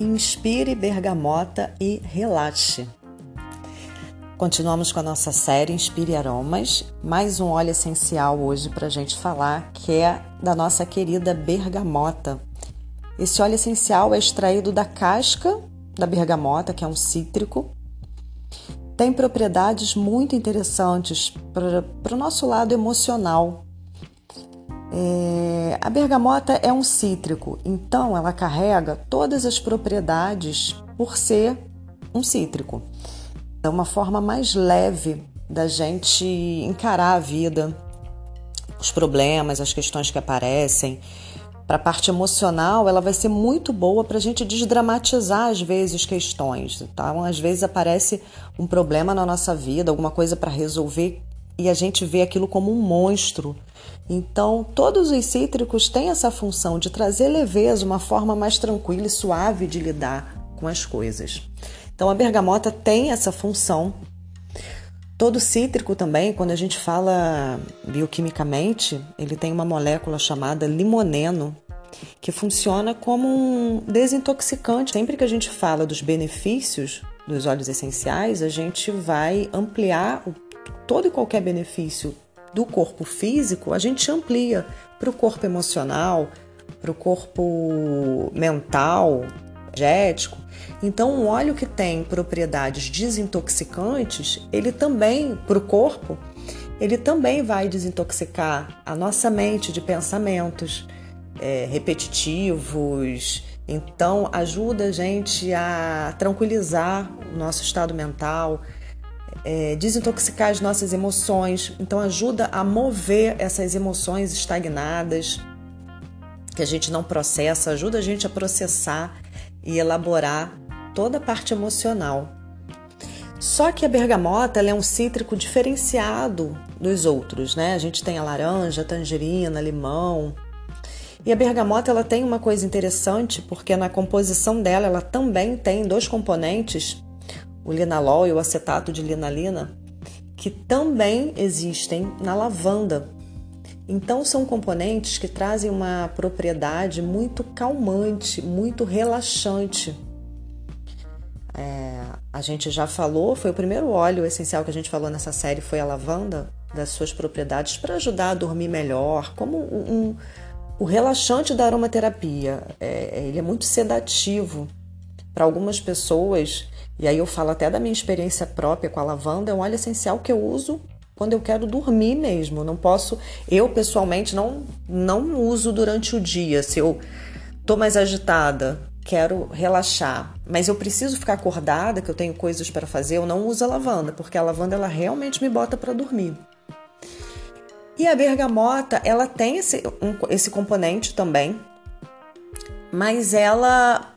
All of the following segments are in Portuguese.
inspire bergamota e relaxe. Continuamos com a nossa série Inspire Aromas, mais um óleo essencial hoje para a gente falar, que é da nossa querida bergamota. Esse óleo essencial é extraído da casca da bergamota, que é um cítrico. Tem propriedades muito interessantes para o nosso lado emocional, é, a bergamota é um cítrico, então ela carrega todas as propriedades por ser um cítrico. É uma forma mais leve da gente encarar a vida, os problemas, as questões que aparecem. Para a parte emocional, ela vai ser muito boa para a gente desdramatizar às vezes questões. Então, às vezes aparece um problema na nossa vida, alguma coisa para resolver e a gente vê aquilo como um monstro. Então, todos os cítricos têm essa função de trazer leveza, uma forma mais tranquila e suave de lidar com as coisas. Então, a bergamota tem essa função. Todo cítrico também, quando a gente fala bioquimicamente, ele tem uma molécula chamada limoneno, que funciona como um desintoxicante. Sempre que a gente fala dos benefícios dos óleos essenciais, a gente vai ampliar o todo e qualquer benefício do corpo físico, a gente amplia para o corpo emocional, para o corpo mental, energético. Então, um óleo que tem propriedades desintoxicantes, ele também, para o corpo, ele também vai desintoxicar a nossa mente de pensamentos é, repetitivos. Então, ajuda a gente a tranquilizar o nosso estado mental, é, desintoxicar as nossas emoções, então ajuda a mover essas emoções estagnadas que a gente não processa, ajuda a gente a processar e elaborar toda a parte emocional. Só que a bergamota é um cítrico diferenciado dos outros, né? A gente tem a laranja, a tangerina, limão. E a bergamota ela tem uma coisa interessante porque na composição dela ela também tem dois componentes o linalol e o acetato de linalina, que também existem na lavanda. Então, são componentes que trazem uma propriedade muito calmante, muito relaxante. É, a gente já falou, foi o primeiro óleo essencial que a gente falou nessa série, foi a lavanda, das suas propriedades para ajudar a dormir melhor, como um, um, o relaxante da aromaterapia. É, ele é muito sedativo. Para algumas pessoas, e aí eu falo até da minha experiência própria com a lavanda, é um óleo essencial que eu uso quando eu quero dormir mesmo. Não posso, eu pessoalmente não não uso durante o dia. Se eu tô mais agitada, quero relaxar, mas eu preciso ficar acordada, que eu tenho coisas para fazer, eu não uso a lavanda, porque a lavanda ela realmente me bota para dormir. E a bergamota, ela tem esse, um, esse componente também, mas ela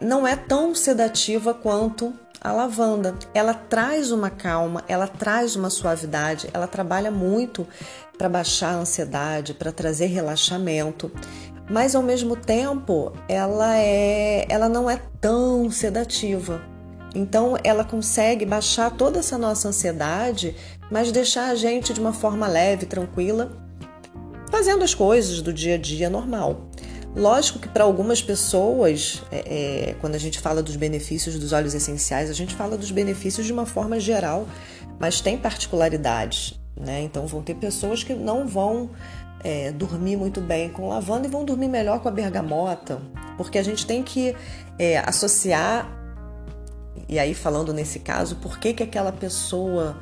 não é tão sedativa quanto a lavanda. Ela traz uma calma, ela traz uma suavidade, ela trabalha muito para baixar a ansiedade, para trazer relaxamento, mas ao mesmo tempo ela é, ela não é tão sedativa. Então ela consegue baixar toda essa nossa ansiedade, mas deixar a gente de uma forma leve, tranquila, fazendo as coisas do dia a dia normal. Lógico que para algumas pessoas, é, é, quando a gente fala dos benefícios dos óleos essenciais, a gente fala dos benefícios de uma forma geral, mas tem particularidades, né? Então vão ter pessoas que não vão é, dormir muito bem com lavanda e vão dormir melhor com a bergamota, porque a gente tem que é, associar, e aí falando nesse caso, por que, que aquela pessoa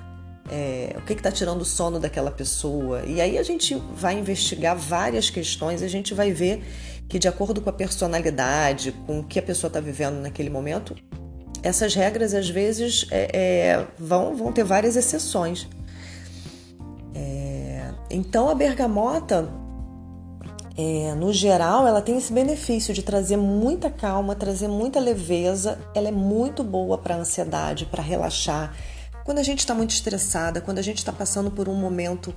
é, o que está tirando o sono daquela pessoa. E aí a gente vai investigar várias questões, a gente vai ver que, de acordo com a personalidade, com o que a pessoa está vivendo naquele momento, essas regras às vezes é, é, vão, vão ter várias exceções. É, então a bergamota, é, no geral, ela tem esse benefício de trazer muita calma, trazer muita leveza. Ela é muito boa para ansiedade, para relaxar. Quando a gente está muito estressada, quando a gente está passando por um momento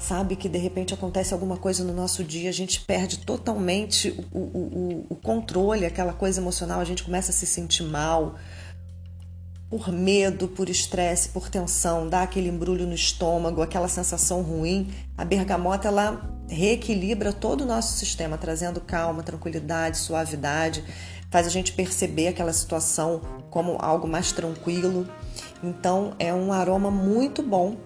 sabe que de repente acontece alguma coisa no nosso dia, a gente perde totalmente o, o, o, controle, aquela coisa emocional, a gente começa a se sentir mal por medo, por estresse, por tensão, dá aquele embrulho no estômago, aquela sensação ruim. A bergamota ela reequilibra todo o nosso sistema, trazendo calma, tranquilidade, suavidade. faz a gente perceber aquela situação como algo mais tranquilo. Então é um aroma muito bom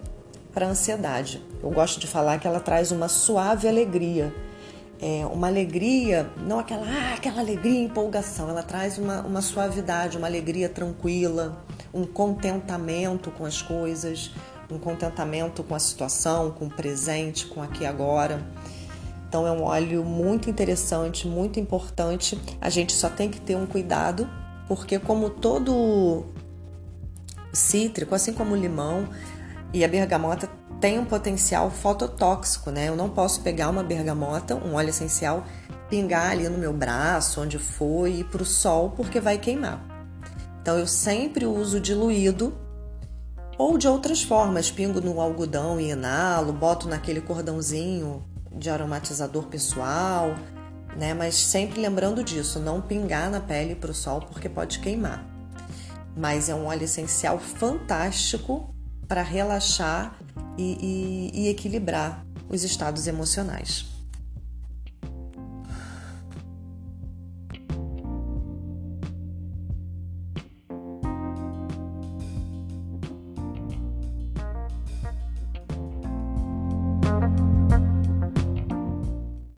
para a ansiedade. Eu gosto de falar que ela traz uma suave alegria. É uma alegria, não aquela, ah, aquela alegria empolgação, ela traz uma, uma suavidade, uma alegria tranquila, um contentamento com as coisas, um contentamento com a situação, com o presente, com aqui e agora. Então é um óleo muito interessante, muito importante. A gente só tem que ter um cuidado, porque como todo cítrico, assim como o limão e a bergamota tem um potencial fototóxico, né? Eu não posso pegar uma bergamota, um óleo essencial, pingar ali no meu braço, onde for, e para o sol, porque vai queimar. Então eu sempre uso diluído ou de outras formas, pingo no algodão e inalo, boto naquele cordãozinho de aromatizador pessoal, né? Mas sempre lembrando disso, não pingar na pele para o sol porque pode queimar. Mas é um óleo essencial fantástico para relaxar e, e, e equilibrar os estados emocionais.